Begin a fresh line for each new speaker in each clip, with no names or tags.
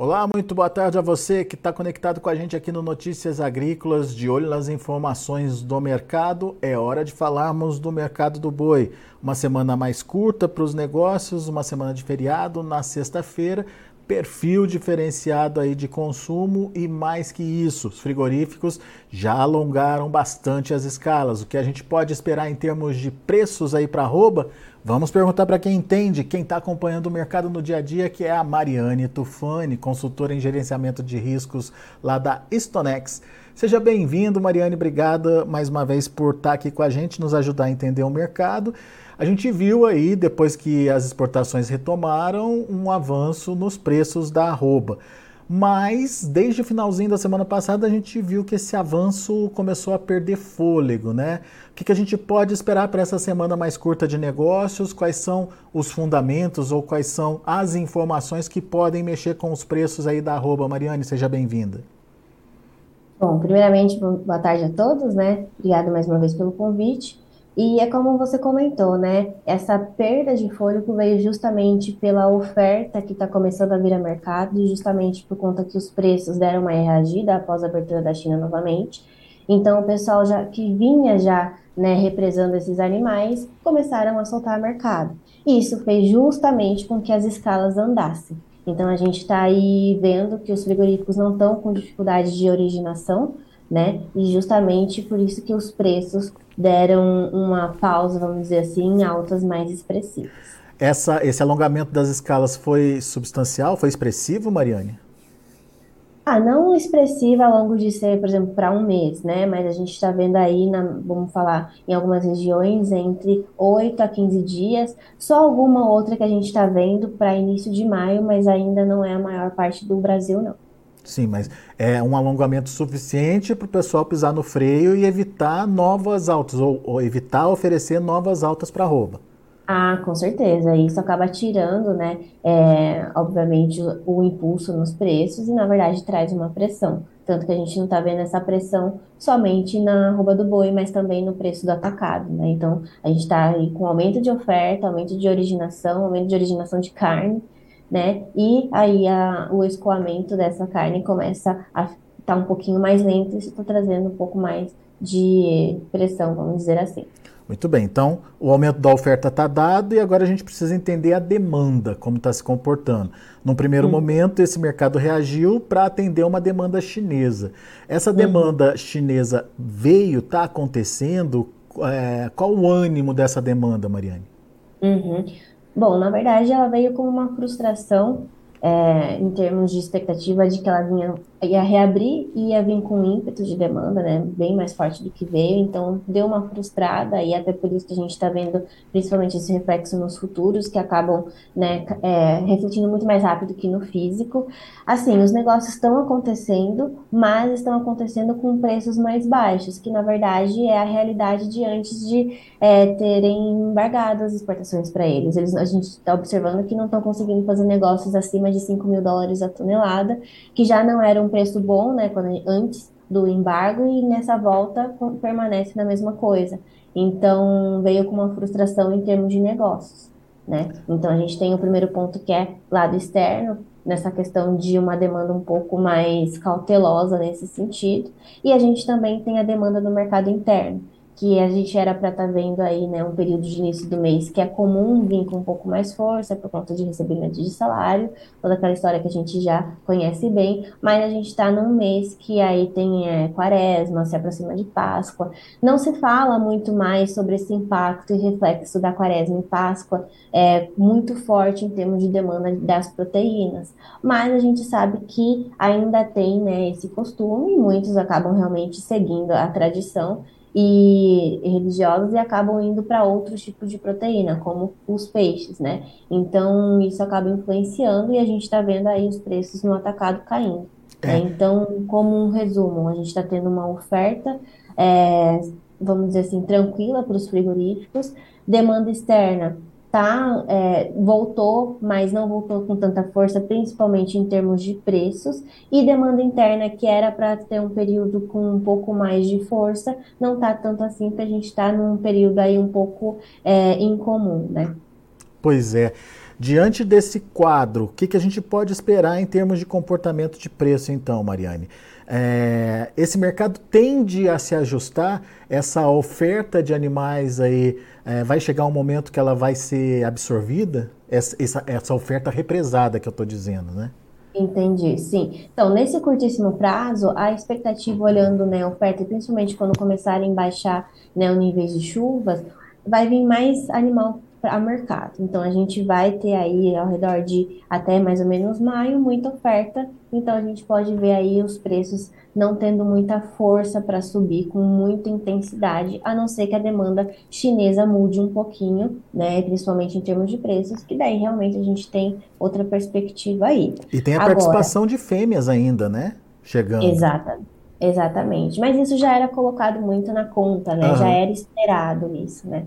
Olá, muito boa tarde a você que está conectado com a gente aqui no Notícias Agrícolas, de olho nas informações do mercado. É hora de falarmos do mercado do boi. Uma semana mais curta para os negócios, uma semana de feriado na sexta-feira, perfil diferenciado aí de consumo e mais que isso, os frigoríficos já alongaram bastante as escalas. O que a gente pode esperar em termos de preços aí para arroba? Vamos perguntar para quem entende, quem está acompanhando o mercado no dia a dia, que é a Mariane Tufani, consultora em gerenciamento de riscos lá da Stonex. Seja bem-vindo, Mariane. Obrigada mais uma vez por estar tá aqui com a gente, nos ajudar a entender o mercado. A gente viu aí, depois que as exportações retomaram, um avanço nos preços da arroba mas desde o finalzinho da semana passada a gente viu que esse avanço começou a perder fôlego, né? O que, que a gente pode esperar para essa semana mais curta de negócios? Quais são os fundamentos ou quais são as informações que podem mexer com os preços aí da arroba? Mariane, seja bem-vinda.
Bom, primeiramente, boa tarde a todos, né? Obrigada mais uma vez pelo convite. E é como você comentou, né? Essa perda de fôlego veio justamente pela oferta que está começando a vir a mercado, justamente por conta que os preços deram uma reagida após a abertura da China novamente. Então, o pessoal já que vinha já né, represando esses animais começaram a soltar mercado. E isso fez justamente com que as escalas andassem. Então, a gente está aí vendo que os frigoríficos não estão com dificuldade de originação, né? E justamente por isso que os preços deram uma pausa, vamos dizer assim, em altas mais expressivas.
Essa, esse alongamento das escalas foi substancial, foi expressivo, Mariane?
Ah, não expressiva ao longo de ser, por exemplo, para um mês, né? Mas a gente está vendo aí, na, vamos falar, em algumas regiões, entre 8 a 15 dias. Só alguma outra que a gente está vendo para início de maio, mas ainda não é a maior parte do Brasil, não.
Sim, mas é um alongamento suficiente para o pessoal pisar no freio e evitar novas altas, ou, ou evitar oferecer novas altas para arroba.
Ah, com certeza. Isso acaba tirando, né, é, obviamente, o, impulso nos preços e, na verdade, traz uma pressão. Tanto que a gente não está vendo essa pressão somente na arroba do boi, mas também no preço do atacado, né? Então, a gente está com aumento de oferta, aumento de originação, aumento de originação de carne, né? E aí a, o escoamento dessa carne começa a estar tá um pouquinho mais lento e isso está trazendo um pouco mais de pressão, vamos dizer assim.
Muito bem, então o aumento da oferta está dado e agora a gente precisa entender a demanda, como está se comportando. Num primeiro hum. momento, esse mercado reagiu para atender uma demanda chinesa. Essa demanda chinesa veio, está acontecendo? É, qual o ânimo dessa demanda, Mariane?
Uhum. Bom, na verdade, ela veio como uma frustração é, em termos de expectativa de que ela vinha ia reabrir e ia vir com ímpeto de demanda, né, bem mais forte do que veio, então deu uma frustrada e até por isso que a gente está vendo principalmente esse reflexo nos futuros que acabam, né, é, refletindo muito mais rápido que no físico. Assim, os negócios estão acontecendo, mas estão acontecendo com preços mais baixos, que na verdade é a realidade de antes de é, terem embargado as exportações para eles. eles. A gente está observando que não estão conseguindo fazer negócios acima de 5 mil dólares a tonelada, que já não eram um preço bom, né, quando, antes do embargo, e nessa volta permanece na mesma coisa. Então, veio com uma frustração em termos de negócios, né? Então, a gente tem o primeiro ponto que é lado externo, nessa questão de uma demanda um pouco mais cautelosa nesse sentido, e a gente também tem a demanda do mercado interno, que a gente era para estar tá vendo aí, né, um período de início do mês que é comum vir com um pouco mais força por conta de recebimento de salário, toda aquela história que a gente já conhece bem, mas a gente está num mês que aí tem é, quaresma, se aproxima de Páscoa, não se fala muito mais sobre esse impacto e reflexo da quaresma e Páscoa, é muito forte em termos de demanda das proteínas, mas a gente sabe que ainda tem, né, esse costume, e muitos acabam realmente seguindo a tradição, e religiosas e acabam indo para outros tipos de proteína, como os peixes, né? Então isso acaba influenciando e a gente está vendo aí os preços no atacado caindo. É. Né? Então, como um resumo, a gente está tendo uma oferta, é, vamos dizer assim, tranquila para os frigoríficos, demanda externa tá, é, voltou, mas não voltou com tanta força, principalmente em termos de preços, e demanda interna, que era para ter um período com um pouco mais de força, não tá tanto assim, porque a gente está num período aí um pouco é, incomum, né?
Pois é. Diante desse quadro, o que, que a gente pode esperar em termos de comportamento de preço, então, Mariane? É, esse mercado tende a se ajustar, essa oferta de animais aí é, vai chegar um momento que ela vai ser absorvida? Essa, essa, essa oferta represada que eu estou dizendo, né?
Entendi, sim. Então, nesse curtíssimo prazo, a expectativa olhando né, a oferta, principalmente quando começarem a baixar né, o nível de chuvas, vai vir mais animal para mercado. Então a gente vai ter aí ao redor de até mais ou menos maio muita oferta. Então a gente pode ver aí os preços não tendo muita força para subir com muita intensidade, a não ser que a demanda chinesa mude um pouquinho, né, principalmente em termos de preços, que daí realmente a gente tem outra perspectiva aí.
E tem a Agora, participação de fêmeas ainda, né? Chegando.
Exata, exatamente. Mas isso já era colocado muito na conta, né? Uhum. Já era esperado isso, né?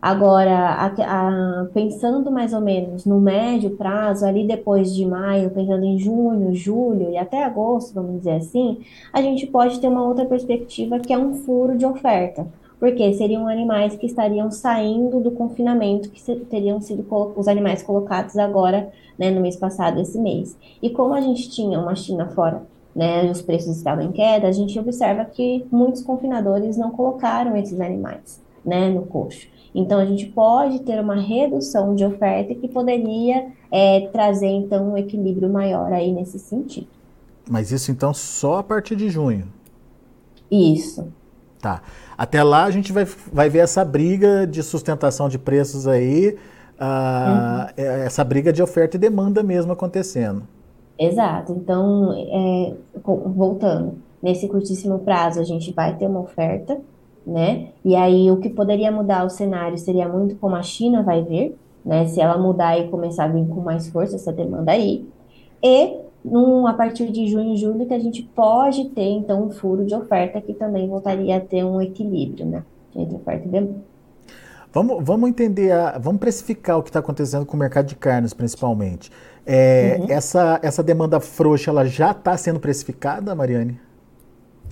Agora, a, a, pensando mais ou menos no médio prazo, ali depois de maio, pensando em junho, julho e até agosto, vamos dizer assim, a gente pode ter uma outra perspectiva que é um furo de oferta. Porque seriam animais que estariam saindo do confinamento, que teriam sido os animais colocados agora, né, no mês passado, esse mês. E como a gente tinha uma China fora né, os preços estavam em queda, a gente observa que muitos confinadores não colocaram esses animais né, no coxo. Então, a gente pode ter uma redução de oferta que poderia é, trazer, então, um equilíbrio maior aí nesse sentido.
Mas isso, então, só a partir de junho?
Isso.
Tá. Até lá a gente vai, vai ver essa briga de sustentação de preços aí, uh, uhum. essa briga de oferta e demanda mesmo acontecendo.
Exato. Então, é, voltando, nesse curtíssimo prazo a gente vai ter uma oferta, né? E aí o que poderia mudar o cenário seria muito como a China vai ver, né? Se ela mudar e começar a vir com mais força essa demanda aí. E num, a partir de junho e julho que a gente pode ter então um furo de oferta que também voltaria a ter um equilíbrio, né? Entre oferta e demanda.
Vamos, vamos entender, a, vamos precificar o que está acontecendo com o mercado de carnes, principalmente. É, uhum. essa, essa demanda frouxa, ela já está sendo precificada, Mariane?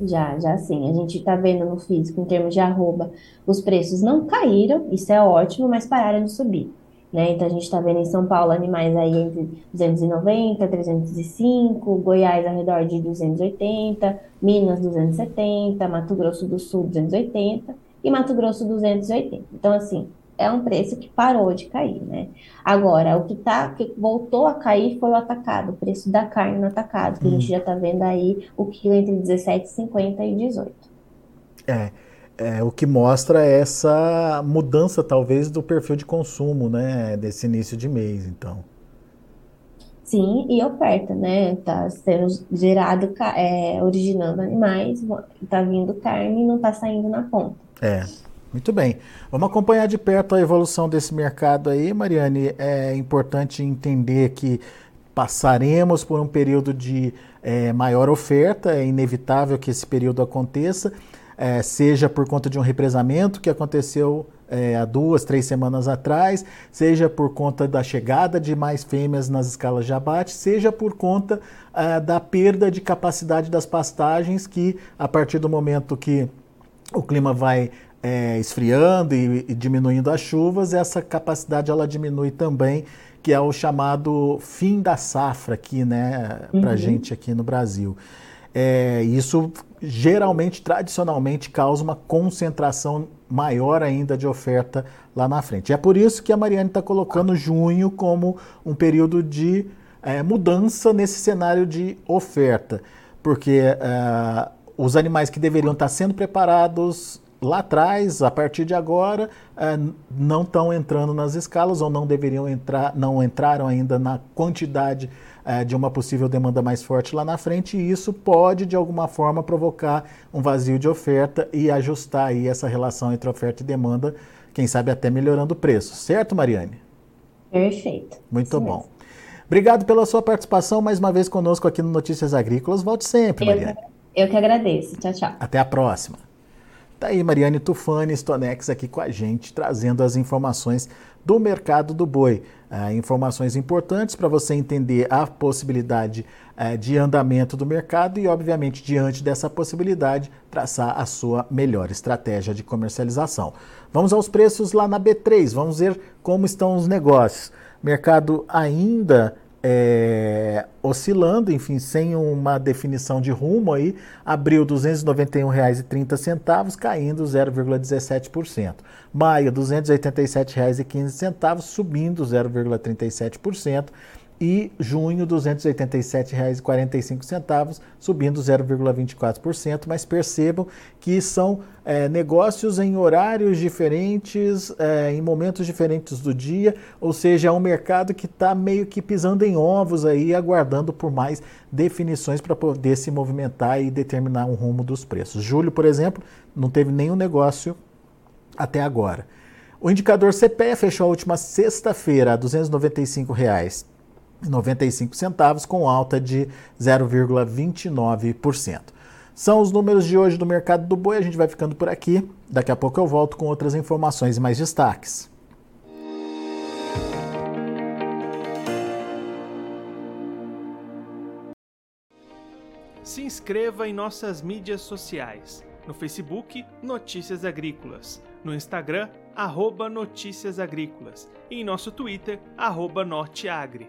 Já, já sim. A gente está vendo no físico, em termos de arroba, os preços não caíram, isso é ótimo, mas pararam de subir. Né? Então a gente está vendo em São Paulo animais aí entre 290, 305, Goiás ao redor de 280, Minas 270, Mato Grosso do Sul 280 e Mato Grosso 280. Então assim, é um preço que parou de cair, né? Agora, o que, tá, que voltou a cair foi o atacado, o preço da carne no atacado, que hum. a gente hum. já está vendo aí o quilo entre 17,50 e 18.
É, é, o que mostra essa mudança, talvez, do perfil de consumo, né, desse início de mês, então.
Sim, e oferta, né? Tá sendo gerado, é, originando animais, tá vindo carne e não tá saindo na ponta.
É. Muito bem. Vamos acompanhar de perto a evolução desse mercado aí, Mariane. É importante entender que passaremos por um período de é, maior oferta, é inevitável que esse período aconteça, é, seja por conta de um represamento que aconteceu é, há duas, três semanas atrás, seja por conta da chegada de mais fêmeas nas escalas de abate, seja por conta é, da perda de capacidade das pastagens, que a partir do momento que o clima vai é, esfriando e, e, diminuindo as chuvas, essa capacidade ela diminui também, que é o chamado fim da safra aqui, né, para uhum. gente aqui no Brasil. É, isso geralmente, tradicionalmente, causa uma concentração maior ainda de oferta lá na frente. é por isso que a Mariane está colocando junho como um período de é, mudança nesse cenário de oferta, porque é, os animais que deveriam estar sendo preparados lá atrás, a partir de agora, é, não estão entrando nas escalas ou não deveriam entrar, não entraram ainda na quantidade é, de uma possível demanda mais forte lá na frente, e isso pode, de alguma forma, provocar um vazio de oferta e ajustar aí essa relação entre oferta e demanda, quem sabe até melhorando o preço. Certo, Mariane?
Perfeito.
Muito Sim bom. Mesmo. Obrigado pela sua participação mais uma vez conosco aqui no Notícias Agrícolas. Volte sempre, Mariane.
Eu que agradeço. Tchau, tchau.
Até a próxima. Tá aí Mariane Tufani, Stonex aqui com a gente, trazendo as informações do mercado do boi. Ah, informações importantes para você entender a possibilidade eh, de andamento do mercado e, obviamente, diante dessa possibilidade, traçar a sua melhor estratégia de comercialização. Vamos aos preços lá na B3, vamos ver como estão os negócios. Mercado ainda é, oscilando, enfim, sem uma definição de rumo aí, abriu R$ 291,30, caindo 0,17%. Maio, R$ 287,15, subindo 0,37% e junho R$ 287,45, subindo 0,24%, mas percebam que são é, negócios em horários diferentes, é, em momentos diferentes do dia, ou seja, é um mercado que está meio que pisando em ovos aí, aguardando por mais definições para poder se movimentar e determinar um rumo dos preços. Julho, por exemplo, não teve nenhum negócio até agora. O indicador CPE fechou a última sexta-feira a R$ 295. Reais 95 centavos, com alta de 0,29%. São os números de hoje do mercado do boi. A gente vai ficando por aqui. Daqui a pouco eu volto com outras informações e mais destaques.
Se inscreva em nossas mídias sociais. No Facebook, Notícias Agrícolas. No Instagram, arroba Notícias Agrícolas. E em nosso Twitter, arroba Norteagri.